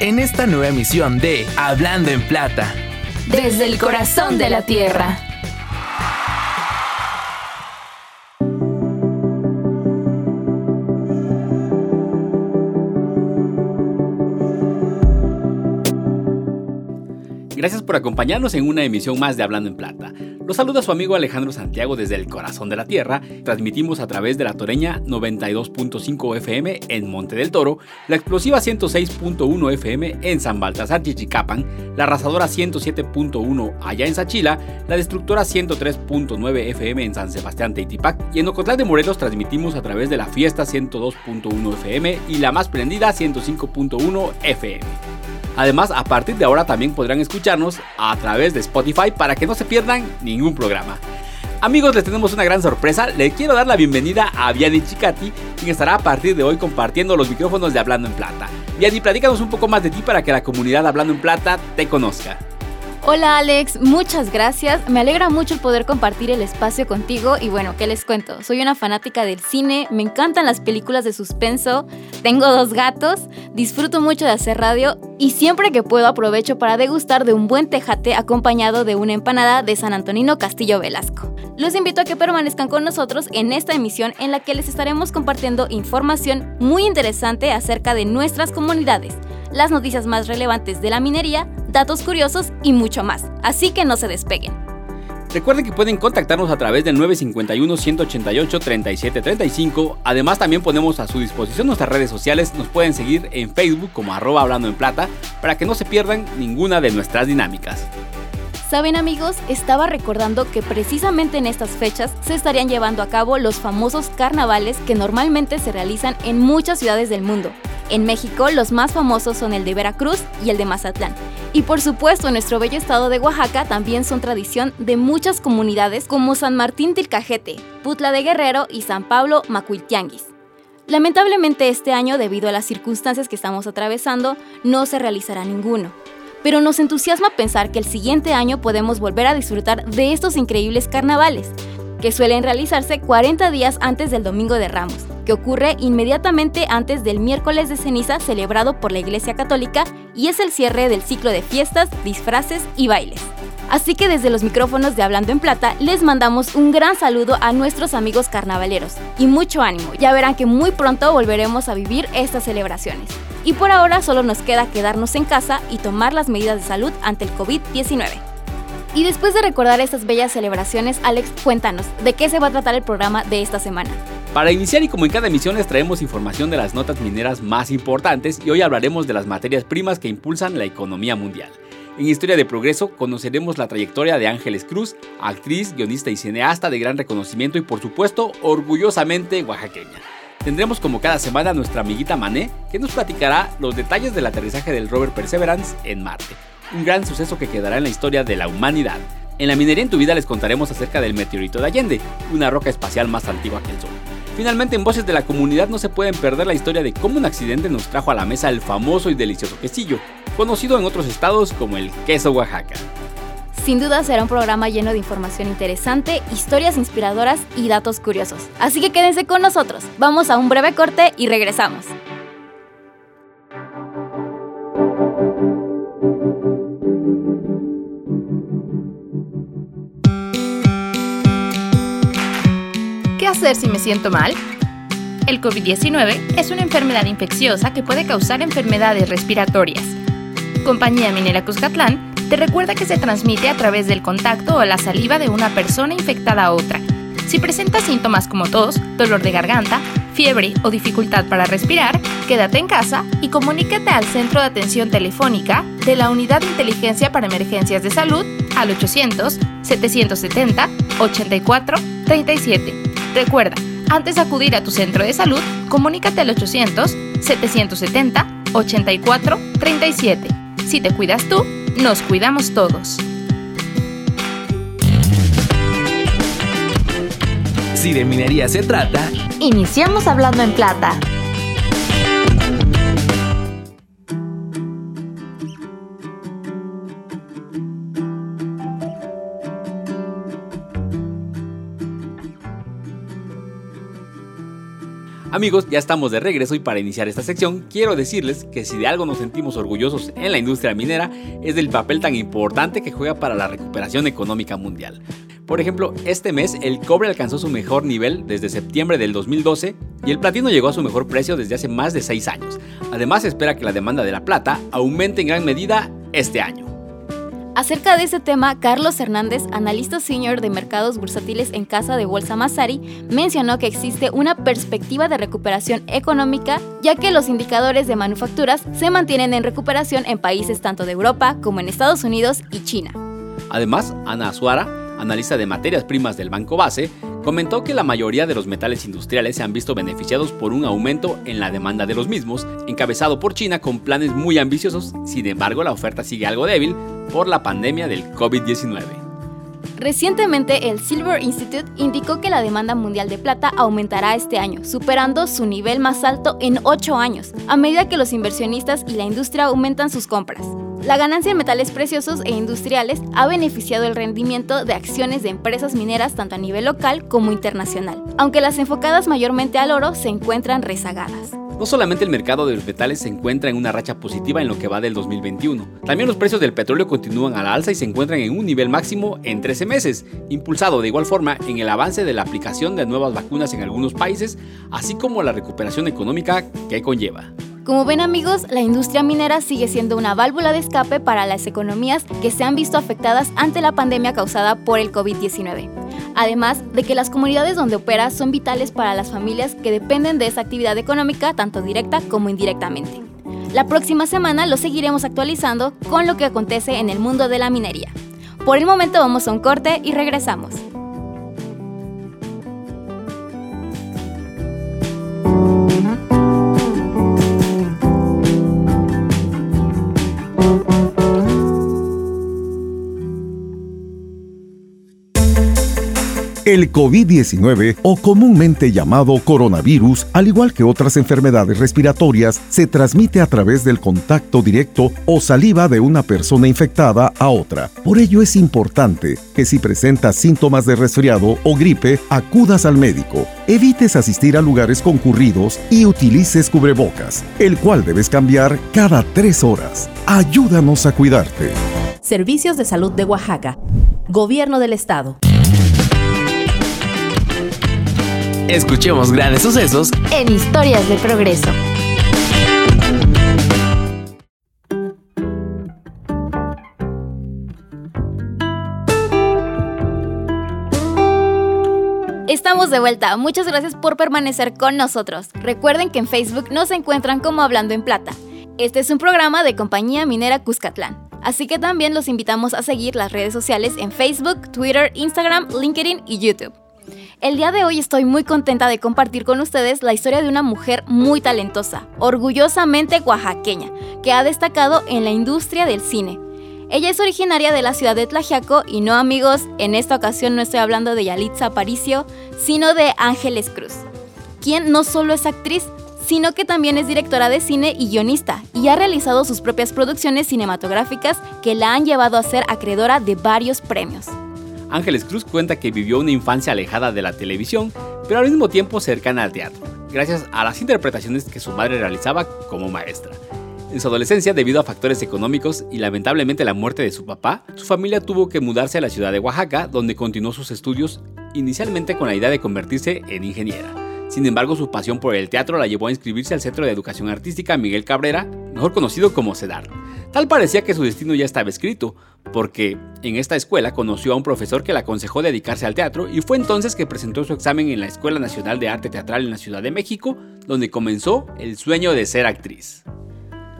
en esta nueva emisión de Hablando en Plata. Desde el corazón de la tierra. Gracias por acompañarnos en una emisión más de Hablando en Plata. Los saluda su amigo Alejandro Santiago desde el corazón de la tierra. Transmitimos a través de la Toreña 92.5 FM en Monte del Toro, la explosiva 106.1 FM en San Baltasar Chichicapan, la arrasadora 107.1 allá en Sachila, la destructora 103.9 FM en San Sebastián Teitipac y en Ocotlán de Morelos transmitimos a través de la Fiesta 102.1 FM y la más prendida 105.1 FM. Además, a partir de ahora también podrán escucharnos a través de Spotify para que no se pierdan ningún programa. Amigos, les tenemos una gran sorpresa. Le quiero dar la bienvenida a Viadi Chicati, quien estará a partir de hoy compartiendo los micrófonos de Hablando en Plata. Viadi, platícanos un poco más de ti para que la comunidad Hablando en Plata te conozca. Hola Alex, muchas gracias. Me alegra mucho poder compartir el espacio contigo y bueno, ¿qué les cuento? Soy una fanática del cine, me encantan las películas de suspenso, tengo dos gatos, disfruto mucho de hacer radio y siempre que puedo aprovecho para degustar de un buen tejate acompañado de una empanada de San Antonino Castillo Velasco. Los invito a que permanezcan con nosotros en esta emisión en la que les estaremos compartiendo información muy interesante acerca de nuestras comunidades las noticias más relevantes de la minería, datos curiosos y mucho más. Así que no se despeguen. Recuerden que pueden contactarnos a través del 951-188-3735. Además, también ponemos a su disposición nuestras redes sociales. Nos pueden seguir en Facebook como arroba hablando en plata para que no se pierdan ninguna de nuestras dinámicas. Saben amigos, estaba recordando que precisamente en estas fechas se estarían llevando a cabo los famosos carnavales que normalmente se realizan en muchas ciudades del mundo. En México, los más famosos son el de Veracruz y el de Mazatlán. Y por supuesto, nuestro bello estado de Oaxaca también son tradición de muchas comunidades como San Martín Tilcajete, Putla de Guerrero y San Pablo Macuiltianguis. Lamentablemente este año, debido a las circunstancias que estamos atravesando, no se realizará ninguno. Pero nos entusiasma pensar que el siguiente año podemos volver a disfrutar de estos increíbles carnavales, que suelen realizarse 40 días antes del Domingo de Ramos, que ocurre inmediatamente antes del miércoles de ceniza celebrado por la Iglesia Católica y es el cierre del ciclo de fiestas, disfraces y bailes. Así que desde los micrófonos de Hablando en Plata les mandamos un gran saludo a nuestros amigos carnavaleros y mucho ánimo, ya verán que muy pronto volveremos a vivir estas celebraciones. Y por ahora solo nos queda quedarnos en casa y tomar las medidas de salud ante el COVID-19. Y después de recordar estas bellas celebraciones, Alex, cuéntanos, ¿de qué se va a tratar el programa de esta semana? Para iniciar y como en cada emisión les traemos información de las notas mineras más importantes y hoy hablaremos de las materias primas que impulsan la economía mundial. En Historia de Progreso conoceremos la trayectoria de Ángeles Cruz, actriz, guionista y cineasta de gran reconocimiento y por supuesto orgullosamente oaxaqueña. Tendremos como cada semana a nuestra amiguita Mané que nos platicará los detalles del aterrizaje del rover Perseverance en Marte un gran suceso que quedará en la historia de la humanidad. En la minería en tu vida les contaremos acerca del meteorito de Allende, una roca espacial más antigua que el Sol. Finalmente, en Voces de la Comunidad no se pueden perder la historia de cómo un accidente nos trajo a la mesa el famoso y delicioso quesillo, conocido en otros estados como el queso Oaxaca. Sin duda será un programa lleno de información interesante, historias inspiradoras y datos curiosos. Así que quédense con nosotros. Vamos a un breve corte y regresamos. hacer si me siento mal? El COVID-19 es una enfermedad infecciosa que puede causar enfermedades respiratorias. Compañía Minera Cuscatlán te recuerda que se transmite a través del contacto o la saliva de una persona infectada a otra. Si presentas síntomas como tos, dolor de garganta, fiebre o dificultad para respirar, quédate en casa y comunícate al Centro de Atención Telefónica de la Unidad de Inteligencia para Emergencias de Salud al 800-770-8437 Recuerda, antes de acudir a tu centro de salud, comunícate al 800-770-8437. Si te cuidas tú, nos cuidamos todos. Si de minería se trata, Iniciamos hablando en plata. Amigos, ya estamos de regreso y para iniciar esta sección quiero decirles que si de algo nos sentimos orgullosos en la industria minera es del papel tan importante que juega para la recuperación económica mundial. Por ejemplo, este mes el cobre alcanzó su mejor nivel desde septiembre del 2012 y el platino llegó a su mejor precio desde hace más de 6 años. Además, se espera que la demanda de la plata aumente en gran medida este año. Acerca de ese tema, Carlos Hernández, analista senior de mercados bursátiles en Casa de Bolsa Masari, mencionó que existe una perspectiva de recuperación económica, ya que los indicadores de manufacturas se mantienen en recuperación en países tanto de Europa como en Estados Unidos y China. Además, Ana Azuara, analista de materias primas del Banco Base, comentó que la mayoría de los metales industriales se han visto beneficiados por un aumento en la demanda de los mismos, encabezado por China con planes muy ambiciosos, sin embargo la oferta sigue algo débil por la pandemia del COVID-19. Recientemente, el Silver Institute indicó que la demanda mundial de plata aumentará este año, superando su nivel más alto en 8 años, a medida que los inversionistas y la industria aumentan sus compras. La ganancia en metales preciosos e industriales ha beneficiado el rendimiento de acciones de empresas mineras tanto a nivel local como internacional, aunque las enfocadas mayormente al oro se encuentran rezagadas. No solamente el mercado de los metales se encuentra en una racha positiva en lo que va del 2021, también los precios del petróleo continúan a la alza y se encuentran en un nivel máximo en 13 meses, impulsado de igual forma en el avance de la aplicación de nuevas vacunas en algunos países, así como la recuperación económica que conlleva. Como ven amigos, la industria minera sigue siendo una válvula de escape para las economías que se han visto afectadas ante la pandemia causada por el COVID-19. Además de que las comunidades donde opera son vitales para las familias que dependen de esa actividad económica tanto directa como indirectamente. La próxima semana lo seguiremos actualizando con lo que acontece en el mundo de la minería. Por el momento vamos a un corte y regresamos. El COVID-19, o comúnmente llamado coronavirus, al igual que otras enfermedades respiratorias, se transmite a través del contacto directo o saliva de una persona infectada a otra. Por ello es importante que si presentas síntomas de resfriado o gripe, acudas al médico. Evites asistir a lugares concurridos y utilices cubrebocas, el cual debes cambiar cada tres horas. Ayúdanos a cuidarte. Servicios de Salud de Oaxaca. Gobierno del Estado. Escuchemos grandes sucesos En Historias de Progreso. Estamos de vuelta. Muchas gracias por permanecer con nosotros. Recuerden que en Facebook nos encuentran como Hablando en Plata. Este es un programa de Compañía Minera Cuscatlán. Así que también los invitamos a seguir las redes sociales en Facebook, Twitter, Instagram, LinkedIn y YouTube. El día de hoy estoy muy contenta de compartir con ustedes la historia de una mujer muy talentosa, orgullosamente oaxaqueña, que ha destacado en la industria del cine. Ella es originaria de la ciudad de Tlaxiaco y no amigos, en esta ocasión no estoy hablando de Yalitza Aparicio, sino de Ángeles Cruz, quien no solo es actriz, sino que también es directora de cine y guionista, y ha realizado sus propias producciones cinematográficas que la han llevado a ser acreedora de varios premios. Ángeles Cruz cuenta que vivió una infancia alejada de la televisión, pero al mismo tiempo cercana al teatro, gracias a las interpretaciones que su madre realizaba como maestra. En su adolescencia, debido a factores económicos y lamentablemente la muerte de su papá, su familia tuvo que mudarse a la ciudad de Oaxaca, donde continuó sus estudios, inicialmente con la idea de convertirse en ingeniera. Sin embargo, su pasión por el teatro la llevó a inscribirse al Centro de Educación Artística Miguel Cabrera, mejor conocido como CEDAR. Tal parecía que su destino ya estaba escrito, porque en esta escuela conoció a un profesor que le aconsejó dedicarse al teatro y fue entonces que presentó su examen en la Escuela Nacional de Arte Teatral en la Ciudad de México, donde comenzó el sueño de ser actriz.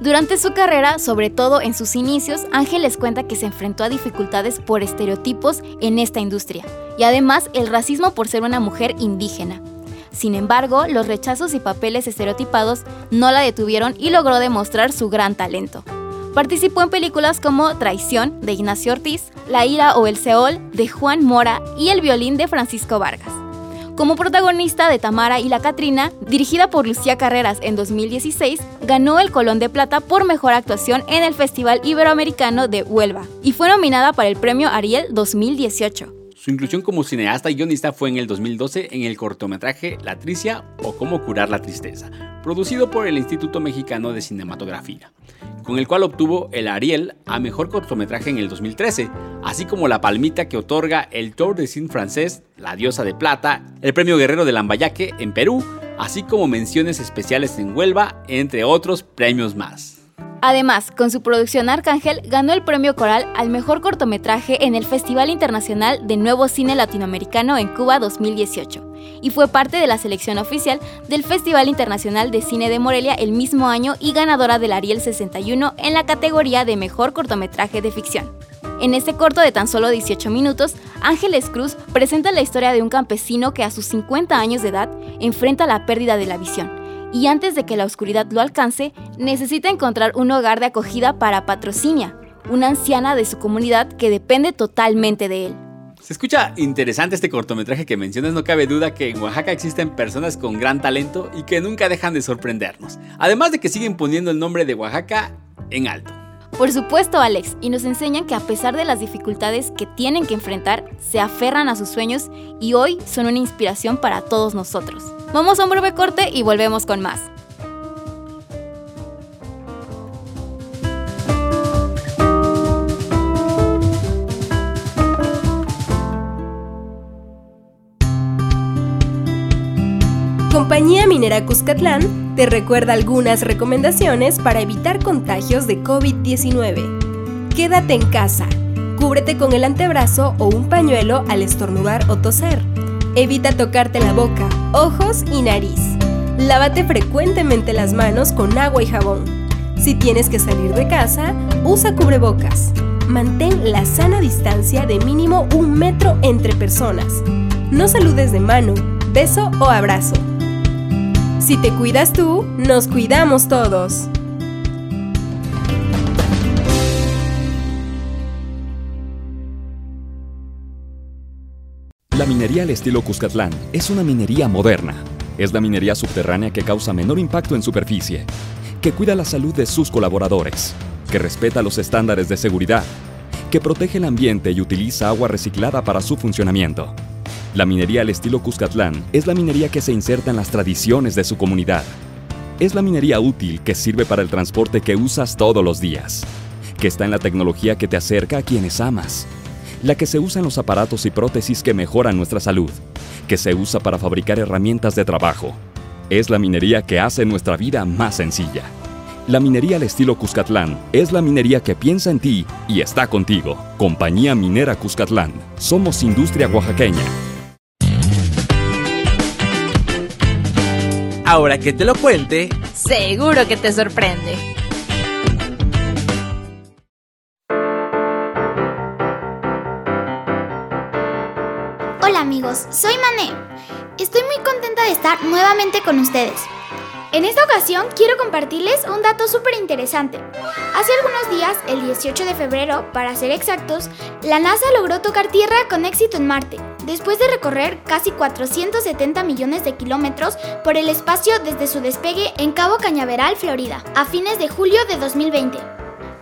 Durante su carrera, sobre todo en sus inicios, Ángeles cuenta que se enfrentó a dificultades por estereotipos en esta industria y además el racismo por ser una mujer indígena. Sin embargo, los rechazos y papeles estereotipados no la detuvieron y logró demostrar su gran talento. Participó en películas como Traición de Ignacio Ortiz, La ira o el Seol de Juan Mora y El violín de Francisco Vargas. Como protagonista de Tamara y la Catrina, dirigida por Lucía Carreras en 2016, ganó el Colón de Plata por mejor actuación en el Festival Iberoamericano de Huelva y fue nominada para el Premio Ariel 2018. Su inclusión como cineasta y guionista fue en el 2012 en el cortometraje La Tricia o Cómo curar la tristeza, producido por el Instituto Mexicano de Cinematografía con el cual obtuvo el Ariel a mejor cortometraje en el 2013, así como la palmita que otorga el Tour de Cine francés, La Diosa de Plata, el Premio Guerrero de Lambayaque en Perú, así como menciones especiales en Huelva, entre otros premios más. Además, con su producción Arcángel ganó el premio Coral al mejor cortometraje en el Festival Internacional de Nuevo Cine Latinoamericano en Cuba 2018 y fue parte de la selección oficial del Festival Internacional de Cine de Morelia el mismo año y ganadora del Ariel 61 en la categoría de mejor cortometraje de ficción. En este corto de tan solo 18 minutos, Ángeles Cruz presenta la historia de un campesino que a sus 50 años de edad enfrenta la pérdida de la visión y antes de que la oscuridad lo alcance, necesita encontrar un hogar de acogida para Patrocinia, una anciana de su comunidad que depende totalmente de él. Se escucha interesante este cortometraje que mencionas, no cabe duda que en Oaxaca existen personas con gran talento y que nunca dejan de sorprendernos, además de que siguen poniendo el nombre de Oaxaca en alto. Por supuesto, Alex, y nos enseñan que a pesar de las dificultades que tienen que enfrentar, se aferran a sus sueños y hoy son una inspiración para todos nosotros. Vamos a un breve corte y volvemos con más. Compañía Minera Cuscatlán te recuerda algunas recomendaciones para evitar contagios de COVID-19. Quédate en casa. Cúbrete con el antebrazo o un pañuelo al estornudar o toser. Evita tocarte la boca, ojos y nariz. Lávate frecuentemente las manos con agua y jabón. Si tienes que salir de casa, usa cubrebocas. Mantén la sana distancia de mínimo un metro entre personas. No saludes de mano, beso o abrazo. Si te cuidas tú, nos cuidamos todos. La minería al estilo Cuscatlán es una minería moderna. Es la minería subterránea que causa menor impacto en superficie, que cuida la salud de sus colaboradores, que respeta los estándares de seguridad, que protege el ambiente y utiliza agua reciclada para su funcionamiento. La minería al estilo Cuscatlán es la minería que se inserta en las tradiciones de su comunidad. Es la minería útil que sirve para el transporte que usas todos los días, que está en la tecnología que te acerca a quienes amas la que se usa en los aparatos y prótesis que mejoran nuestra salud, que se usa para fabricar herramientas de trabajo. Es la minería que hace nuestra vida más sencilla. La minería al estilo Cuscatlán es la minería que piensa en ti y está contigo. Compañía Minera Cuscatlán. Somos industria oaxaqueña. Ahora que te lo cuente, seguro que te sorprende. Hola amigos, soy Mané. Estoy muy contenta de estar nuevamente con ustedes. En esta ocasión quiero compartirles un dato súper interesante. Hace algunos días, el 18 de febrero, para ser exactos, la NASA logró tocar tierra con éxito en Marte, después de recorrer casi 470 millones de kilómetros por el espacio desde su despegue en Cabo Cañaveral, Florida, a fines de julio de 2020.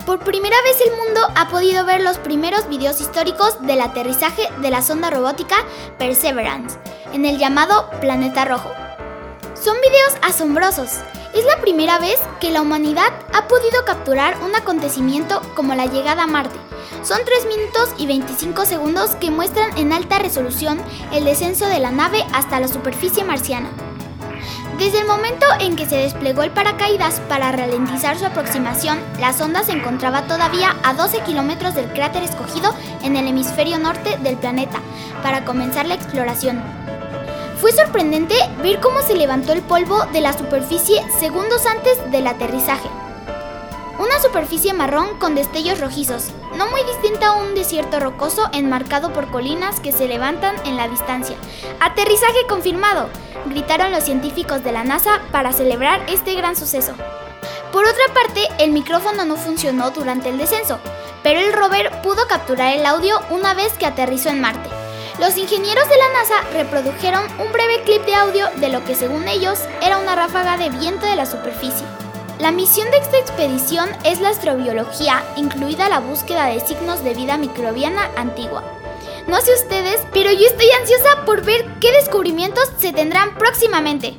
Por primera vez el mundo ha podido ver los primeros videos históricos del aterrizaje de la sonda robótica Perseverance en el llamado Planeta Rojo. Son videos asombrosos. Es la primera vez que la humanidad ha podido capturar un acontecimiento como la llegada a Marte. Son 3 minutos y 25 segundos que muestran en alta resolución el descenso de la nave hasta la superficie marciana. Desde el momento en que se desplegó el paracaídas para ralentizar su aproximación, la sonda se encontraba todavía a 12 kilómetros del cráter escogido en el hemisferio norte del planeta para comenzar la exploración. Fue sorprendente ver cómo se levantó el polvo de la superficie segundos antes del aterrizaje. Una superficie marrón con destellos rojizos, no muy distinta a un desierto rocoso enmarcado por colinas que se levantan en la distancia. ¡Aterrizaje confirmado! gritaron los científicos de la NASA para celebrar este gran suceso. Por otra parte, el micrófono no funcionó durante el descenso, pero el rover pudo capturar el audio una vez que aterrizó en Marte. Los ingenieros de la NASA reprodujeron un breve clip de audio de lo que según ellos era una ráfaga de viento de la superficie. La misión de esta expedición es la astrobiología, incluida la búsqueda de signos de vida microbiana antigua. No sé ustedes, pero yo estoy ansiosa por ver qué descubrimientos se tendrán próximamente.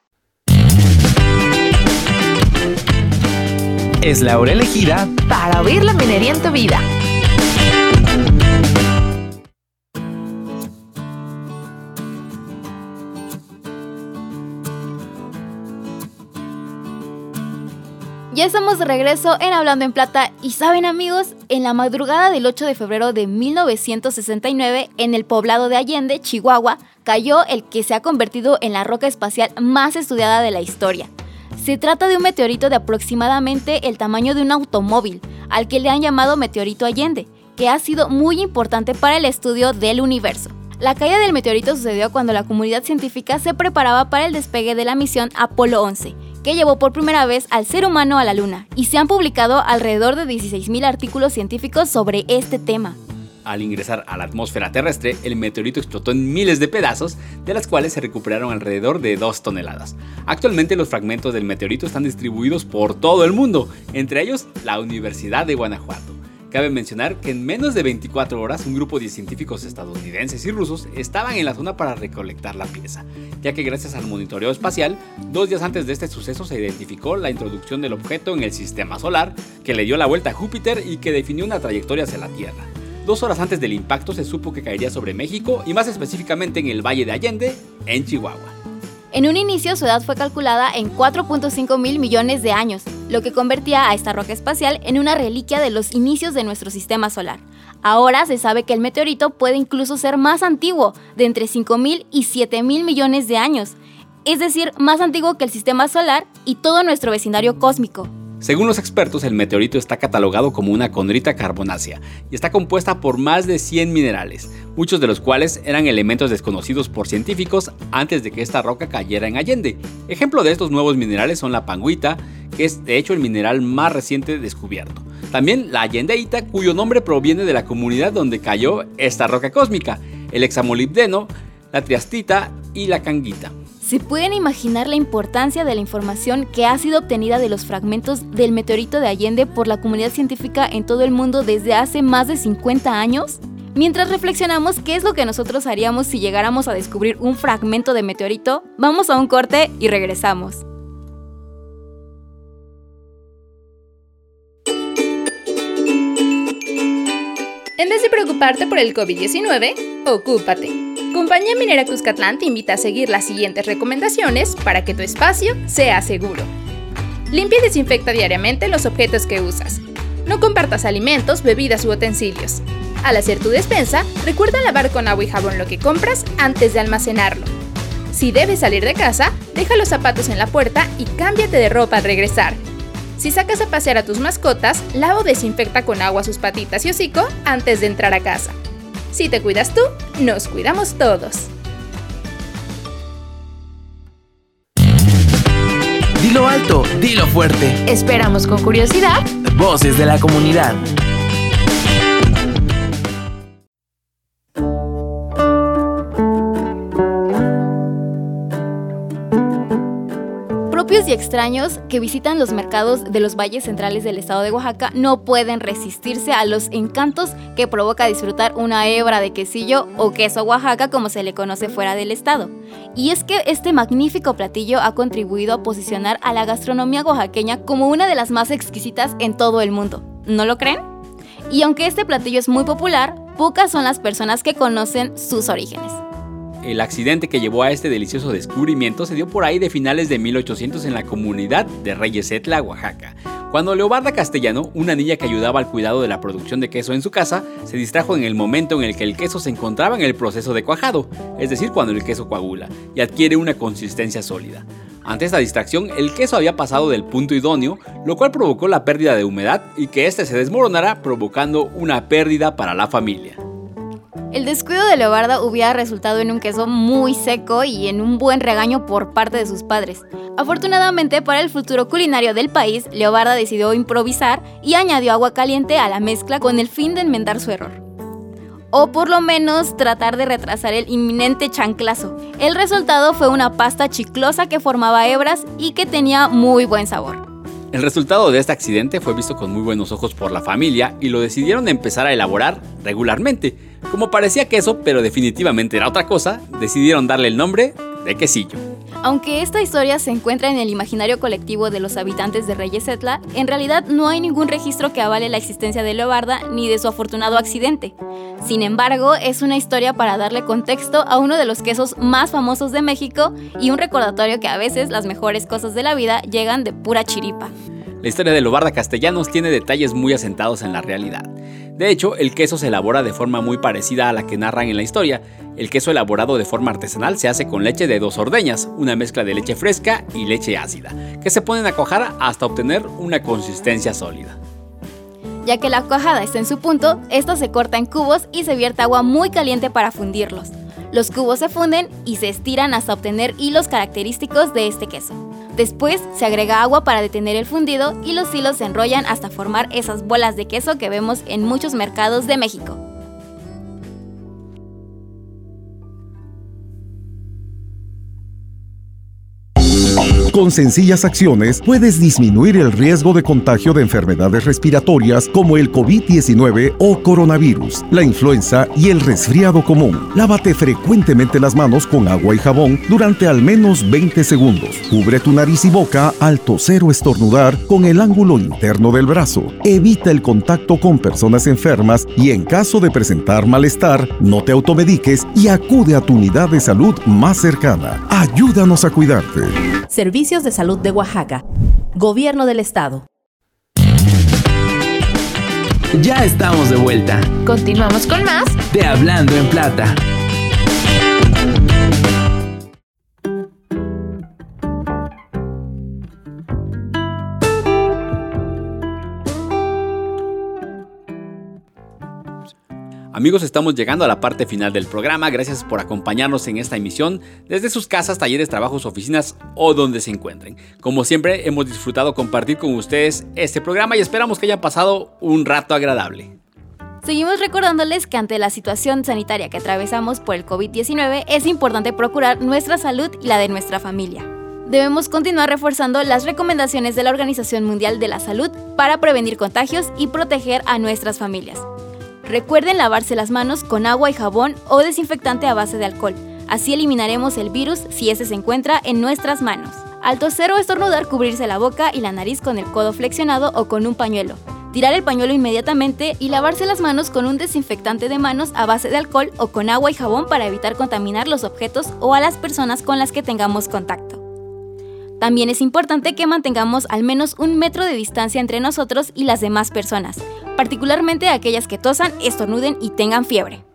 Es la hora elegida para oír la minería en tu vida. Ya estamos de regreso en Hablando en Plata y saben amigos, en la madrugada del 8 de febrero de 1969 en el poblado de Allende, Chihuahua, cayó el que se ha convertido en la roca espacial más estudiada de la historia. Se trata de un meteorito de aproximadamente el tamaño de un automóvil, al que le han llamado meteorito Allende, que ha sido muy importante para el estudio del universo. La caída del meteorito sucedió cuando la comunidad científica se preparaba para el despegue de la misión Apolo 11, que llevó por primera vez al ser humano a la Luna, y se han publicado alrededor de 16.000 artículos científicos sobre este tema. Al ingresar a la atmósfera terrestre, el meteorito explotó en miles de pedazos, de las cuales se recuperaron alrededor de 2 toneladas. Actualmente los fragmentos del meteorito están distribuidos por todo el mundo, entre ellos la Universidad de Guanajuato. Cabe mencionar que en menos de 24 horas un grupo de científicos estadounidenses y rusos estaban en la zona para recolectar la pieza, ya que gracias al monitoreo espacial, dos días antes de este suceso se identificó la introducción del objeto en el sistema solar, que le dio la vuelta a Júpiter y que definió una trayectoria hacia la Tierra. Dos horas antes del impacto se supo que caería sobre México y más específicamente en el Valle de Allende, en Chihuahua. En un inicio su edad fue calculada en 4.5 mil millones de años, lo que convertía a esta roca espacial en una reliquia de los inicios de nuestro sistema solar. Ahora se sabe que el meteorito puede incluso ser más antiguo, de entre 5 mil y 7 mil millones de años, es decir, más antiguo que el sistema solar y todo nuestro vecindario cósmico. Según los expertos, el meteorito está catalogado como una condrita carbonácea y está compuesta por más de 100 minerales, muchos de los cuales eran elementos desconocidos por científicos antes de que esta roca cayera en Allende. Ejemplo de estos nuevos minerales son la panguita, que es de hecho el mineral más reciente descubierto. También la allendeita, cuyo nombre proviene de la comunidad donde cayó esta roca cósmica, el hexamolibdeno, la triastita y la canguita. ¿Se pueden imaginar la importancia de la información que ha sido obtenida de los fragmentos del meteorito de Allende por la comunidad científica en todo el mundo desde hace más de 50 años? Mientras reflexionamos qué es lo que nosotros haríamos si llegáramos a descubrir un fragmento de meteorito, vamos a un corte y regresamos. En vez de preocuparte por el COVID-19, ocúpate. Compañía Minera Cuscatlán te invita a seguir las siguientes recomendaciones para que tu espacio sea seguro. Limpia y desinfecta diariamente los objetos que usas. No compartas alimentos, bebidas u utensilios. Al hacer tu despensa, recuerda lavar con agua y jabón lo que compras antes de almacenarlo. Si debes salir de casa, deja los zapatos en la puerta y cámbiate de ropa al regresar. Si sacas a pasear a tus mascotas, lava o desinfecta con agua sus patitas y hocico antes de entrar a casa. Si te cuidas tú, nos cuidamos todos. Dilo alto, dilo fuerte. Esperamos con curiosidad Voces de la comunidad. Extraños que visitan los mercados de los valles centrales del estado de Oaxaca no pueden resistirse a los encantos que provoca disfrutar una hebra de quesillo o queso Oaxaca como se le conoce fuera del estado. Y es que este magnífico platillo ha contribuido a posicionar a la gastronomía oaxaqueña como una de las más exquisitas en todo el mundo. ¿No lo creen? Y aunque este platillo es muy popular, pocas son las personas que conocen sus orígenes. El accidente que llevó a este delicioso descubrimiento se dio por ahí de finales de 1800 en la comunidad de Reyesetla, Oaxaca, cuando Leobarda Castellano, una niña que ayudaba al cuidado de la producción de queso en su casa, se distrajo en el momento en el que el queso se encontraba en el proceso de cuajado, es decir, cuando el queso coagula y adquiere una consistencia sólida. Ante esta distracción, el queso había pasado del punto idóneo, lo cual provocó la pérdida de humedad y que éste se desmoronara, provocando una pérdida para la familia. El descuido de Leobarda hubiera resultado en un queso muy seco y en un buen regaño por parte de sus padres. Afortunadamente para el futuro culinario del país, Leobarda decidió improvisar y añadió agua caliente a la mezcla con el fin de enmendar su error. O por lo menos tratar de retrasar el inminente chanclazo. El resultado fue una pasta chiclosa que formaba hebras y que tenía muy buen sabor. El resultado de este accidente fue visto con muy buenos ojos por la familia y lo decidieron empezar a elaborar regularmente. Como parecía queso, pero definitivamente era otra cosa, decidieron darle el nombre de quesillo. Aunque esta historia se encuentra en el imaginario colectivo de los habitantes de Reyesetla, en realidad no hay ningún registro que avale la existencia de Leobarda ni de su afortunado accidente. Sin embargo, es una historia para darle contexto a uno de los quesos más famosos de México y un recordatorio que a veces las mejores cosas de la vida llegan de pura chiripa. La historia de Lobarda Castellanos tiene detalles muy asentados en la realidad. De hecho, el queso se elabora de forma muy parecida a la que narran en la historia. El queso elaborado de forma artesanal se hace con leche de dos ordeñas, una mezcla de leche fresca y leche ácida, que se ponen a cuajar hasta obtener una consistencia sólida. Ya que la cuajada está en su punto, esto se corta en cubos y se vierte agua muy caliente para fundirlos. Los cubos se funden y se estiran hasta obtener hilos característicos de este queso. Después se agrega agua para detener el fundido y los hilos se enrollan hasta formar esas bolas de queso que vemos en muchos mercados de México. Con sencillas acciones puedes disminuir el riesgo de contagio de enfermedades respiratorias como el COVID-19 o coronavirus, la influenza y el resfriado común. Lávate frecuentemente las manos con agua y jabón durante al menos 20 segundos. Cubre tu nariz y boca al toser o estornudar con el ángulo interno del brazo. Evita el contacto con personas enfermas y en caso de presentar malestar, no te automediques y acude a tu unidad de salud más cercana. Ayúdanos a cuidarte. Servicios de Salud de Oaxaca. Gobierno del Estado. Ya estamos de vuelta. Continuamos con más de Hablando en Plata. Amigos, estamos llegando a la parte final del programa. Gracias por acompañarnos en esta emisión desde sus casas, talleres, trabajos, oficinas o donde se encuentren. Como siempre, hemos disfrutado compartir con ustedes este programa y esperamos que hayan pasado un rato agradable. Seguimos recordándoles que ante la situación sanitaria que atravesamos por el COVID-19 es importante procurar nuestra salud y la de nuestra familia. Debemos continuar reforzando las recomendaciones de la Organización Mundial de la Salud para prevenir contagios y proteger a nuestras familias. Recuerden lavarse las manos con agua y jabón o desinfectante a base de alcohol. Así eliminaremos el virus si ese se encuentra en nuestras manos. Al toser o estornudar, cubrirse la boca y la nariz con el codo flexionado o con un pañuelo. Tirar el pañuelo inmediatamente y lavarse las manos con un desinfectante de manos a base de alcohol o con agua y jabón para evitar contaminar los objetos o a las personas con las que tengamos contacto. También es importante que mantengamos al menos un metro de distancia entre nosotros y las demás personas, particularmente aquellas que tosan, estornuden y tengan fiebre.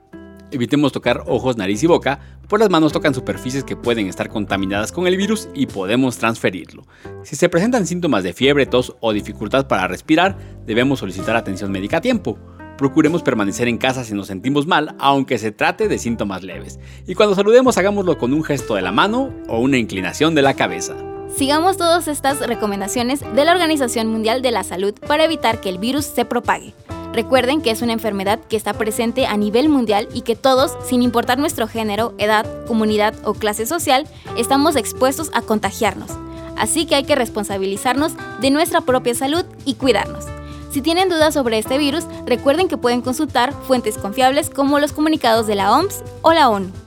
Evitemos tocar ojos, nariz y boca, pues las manos tocan superficies que pueden estar contaminadas con el virus y podemos transferirlo. Si se presentan síntomas de fiebre, tos o dificultad para respirar, debemos solicitar atención médica a tiempo. Procuremos permanecer en casa si nos sentimos mal, aunque se trate de síntomas leves. Y cuando saludemos hagámoslo con un gesto de la mano o una inclinación de la cabeza. Sigamos todas estas recomendaciones de la Organización Mundial de la Salud para evitar que el virus se propague. Recuerden que es una enfermedad que está presente a nivel mundial y que todos, sin importar nuestro género, edad, comunidad o clase social, estamos expuestos a contagiarnos. Así que hay que responsabilizarnos de nuestra propia salud y cuidarnos. Si tienen dudas sobre este virus, recuerden que pueden consultar fuentes confiables como los comunicados de la OMS o la ONU.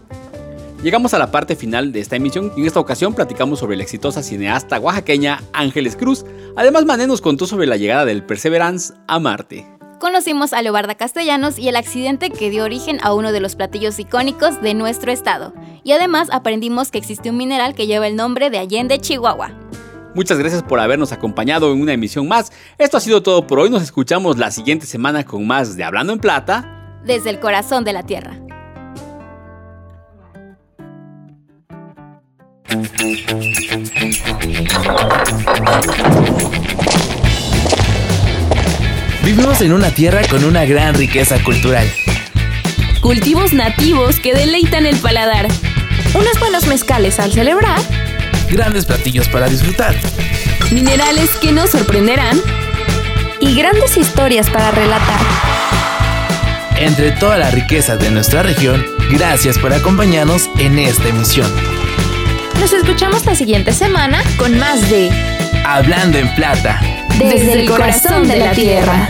Llegamos a la parte final de esta emisión y en esta ocasión platicamos sobre la exitosa cineasta oaxaqueña Ángeles Cruz. Además, Mané nos contó sobre la llegada del Perseverance a Marte. conocimos a Leobarda Castellanos y el accidente que dio origen a uno de los platillos icónicos de nuestro estado. Y además aprendimos que existe un mineral que lleva el nombre de Allende, Chihuahua. Muchas gracias por habernos acompañado en una emisión más. Esto ha sido todo por hoy. Nos escuchamos la siguiente semana con más de Hablando en Plata. Desde el corazón de la Tierra. Vivimos en una tierra con una gran riqueza cultural. Cultivos nativos que deleitan el paladar. Unos buenos mezcales al celebrar. Grandes platillos para disfrutar. Minerales que nos sorprenderán. Y grandes historias para relatar. Entre toda la riqueza de nuestra región, gracias por acompañarnos en esta emisión. Nos escuchamos la siguiente semana con más de Hablando en Plata. Desde, el corazón de la tierra.